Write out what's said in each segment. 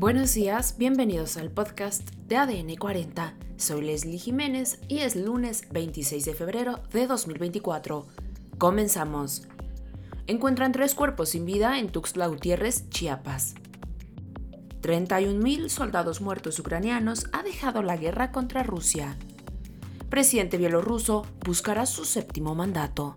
Buenos días, bienvenidos al podcast de ADN 40. Soy Leslie Jiménez y es lunes 26 de febrero de 2024. Comenzamos. Encuentran tres cuerpos sin vida en Tuxtla Gutiérrez, Chiapas. 31.000 soldados muertos ucranianos ha dejado la guerra contra Rusia. Presidente bielorruso buscará su séptimo mandato.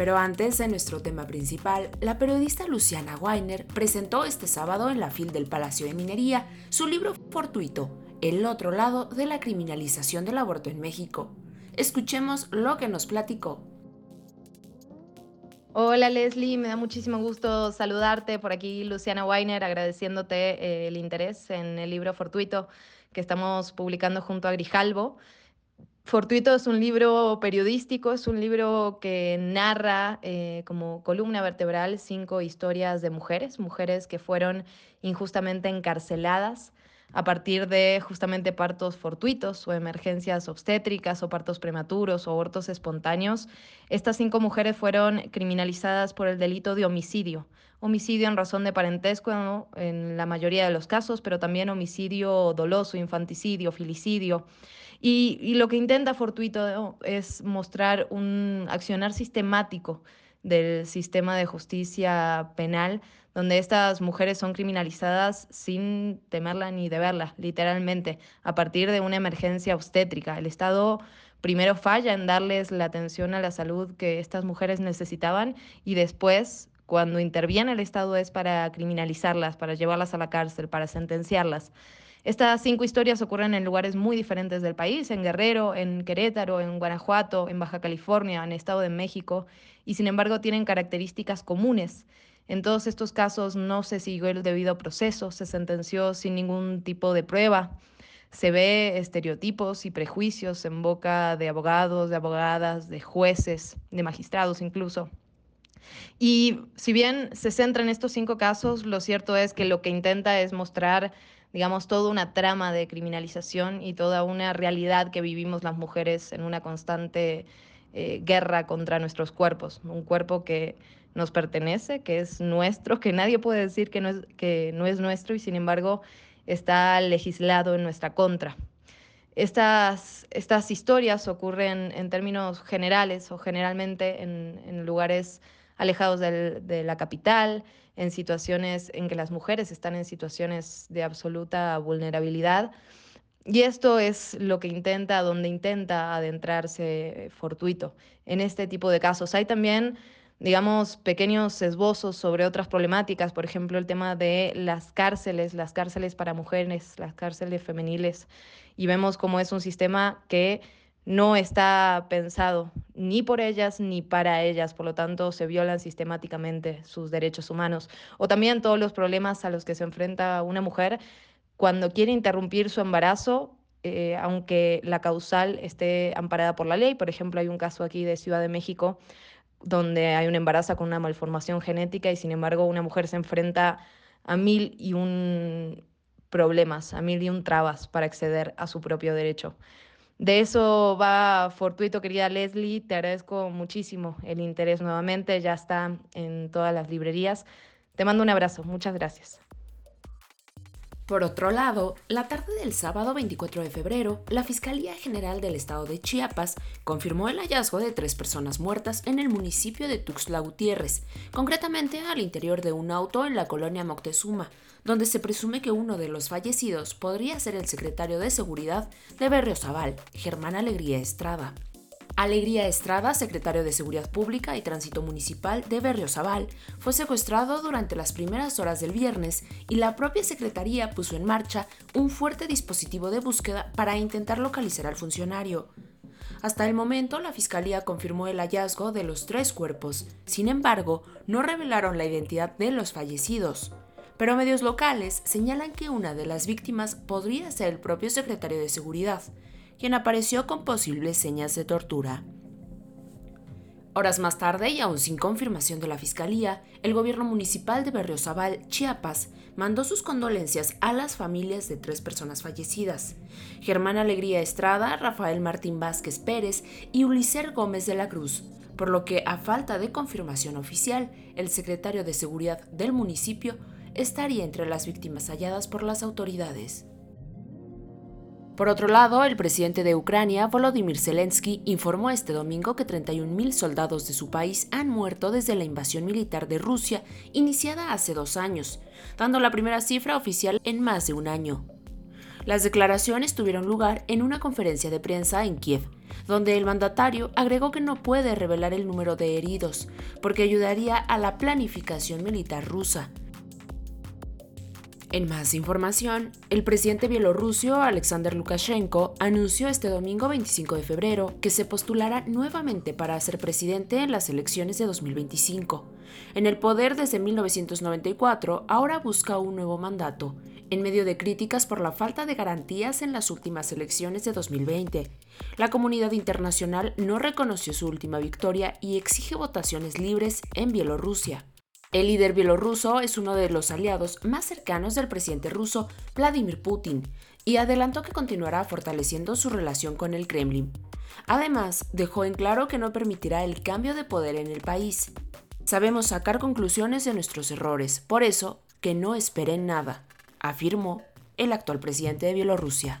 Pero antes de nuestro tema principal, la periodista Luciana Weiner presentó este sábado en la FIL del Palacio de Minería su libro fortuito, El otro lado de la criminalización del aborto en México. Escuchemos lo que nos platicó. Hola Leslie, me da muchísimo gusto saludarte por aquí, Luciana Weiner, agradeciéndote eh, el interés en el libro fortuito que estamos publicando junto a Grijalvo. Fortuito es un libro periodístico, es un libro que narra eh, como columna vertebral cinco historias de mujeres, mujeres que fueron injustamente encarceladas a partir de justamente partos fortuitos o emergencias obstétricas o partos prematuros o abortos espontáneos. Estas cinco mujeres fueron criminalizadas por el delito de homicidio. Homicidio en razón de parentesco en la mayoría de los casos, pero también homicidio doloso, infanticidio, filicidio. Y, lo que intenta Fortuito es mostrar un accionar sistemático del sistema de justicia penal, donde estas mujeres son criminalizadas sin temerla ni deberla, literalmente, a partir de una emergencia obstétrica. El Estado primero falla en darles la atención a la salud que estas mujeres necesitaban y después cuando interviene el Estado es para criminalizarlas, para llevarlas a la cárcel, para sentenciarlas. Estas cinco historias ocurren en lugares muy diferentes del país, en Guerrero, en Querétaro, en Guanajuato, en Baja California, en Estado de México, y sin embargo tienen características comunes. En todos estos casos no se siguió el debido proceso, se sentenció sin ningún tipo de prueba. Se ve estereotipos y prejuicios en boca de abogados, de abogadas, de jueces, de magistrados incluso. Y si bien se centra en estos cinco casos, lo cierto es que lo que intenta es mostrar digamos, toda una trama de criminalización y toda una realidad que vivimos las mujeres en una constante eh, guerra contra nuestros cuerpos, un cuerpo que nos pertenece, que es nuestro, que nadie puede decir que no es, que no es nuestro y sin embargo está legislado en nuestra contra. Estas, estas historias ocurren en términos generales o generalmente en, en lugares alejados de la capital, en situaciones en que las mujeres están en situaciones de absoluta vulnerabilidad. Y esto es lo que intenta, donde intenta adentrarse Fortuito en este tipo de casos. Hay también, digamos, pequeños esbozos sobre otras problemáticas, por ejemplo, el tema de las cárceles, las cárceles para mujeres, las cárceles femeniles, y vemos cómo es un sistema que no está pensado ni por ellas ni para ellas, por lo tanto se violan sistemáticamente sus derechos humanos. O también todos los problemas a los que se enfrenta una mujer cuando quiere interrumpir su embarazo, eh, aunque la causal esté amparada por la ley. Por ejemplo, hay un caso aquí de Ciudad de México donde hay un embarazo con una malformación genética y sin embargo una mujer se enfrenta a mil y un problemas, a mil y un trabas para acceder a su propio derecho. De eso va fortuito, querida Leslie. Te agradezco muchísimo el interés nuevamente. Ya está en todas las librerías. Te mando un abrazo. Muchas gracias. Por otro lado, la tarde del sábado 24 de febrero, la Fiscalía General del Estado de Chiapas confirmó el hallazgo de tres personas muertas en el municipio de Tuxtla Gutiérrez, concretamente al interior de un auto en la colonia Moctezuma, donde se presume que uno de los fallecidos podría ser el secretario de Seguridad de Berriozabal, Germán Alegría Estrada. Alegría Estrada, secretario de Seguridad Pública y Tránsito Municipal de Berriozabal, fue secuestrado durante las primeras horas del viernes y la propia Secretaría puso en marcha un fuerte dispositivo de búsqueda para intentar localizar al funcionario. Hasta el momento, la Fiscalía confirmó el hallazgo de los tres cuerpos, sin embargo, no revelaron la identidad de los fallecidos. Pero medios locales señalan que una de las víctimas podría ser el propio secretario de Seguridad, quien apareció con posibles señas de tortura. Horas más tarde, y aún sin confirmación de la Fiscalía, el gobierno municipal de Berriozabal, Chiapas, mandó sus condolencias a las familias de tres personas fallecidas, Germán Alegría Estrada, Rafael Martín Vázquez Pérez y Uliser Gómez de la Cruz, por lo que, a falta de confirmación oficial, el secretario de Seguridad del municipio estaría entre las víctimas halladas por las autoridades. Por otro lado, el presidente de Ucrania, Volodymyr Zelensky, informó este domingo que 31.000 soldados de su país han muerto desde la invasión militar de Rusia iniciada hace dos años, dando la primera cifra oficial en más de un año. Las declaraciones tuvieron lugar en una conferencia de prensa en Kiev, donde el mandatario agregó que no puede revelar el número de heridos, porque ayudaría a la planificación militar rusa, en más información, el presidente bielorruso Alexander Lukashenko anunció este domingo 25 de febrero que se postulará nuevamente para ser presidente en las elecciones de 2025. En el poder desde 1994, ahora busca un nuevo mandato, en medio de críticas por la falta de garantías en las últimas elecciones de 2020. La comunidad internacional no reconoció su última victoria y exige votaciones libres en Bielorrusia. El líder bielorruso es uno de los aliados más cercanos del presidente ruso Vladimir Putin y adelantó que continuará fortaleciendo su relación con el Kremlin. Además, dejó en claro que no permitirá el cambio de poder en el país. Sabemos sacar conclusiones de nuestros errores, por eso que no esperen nada, afirmó el actual presidente de Bielorrusia.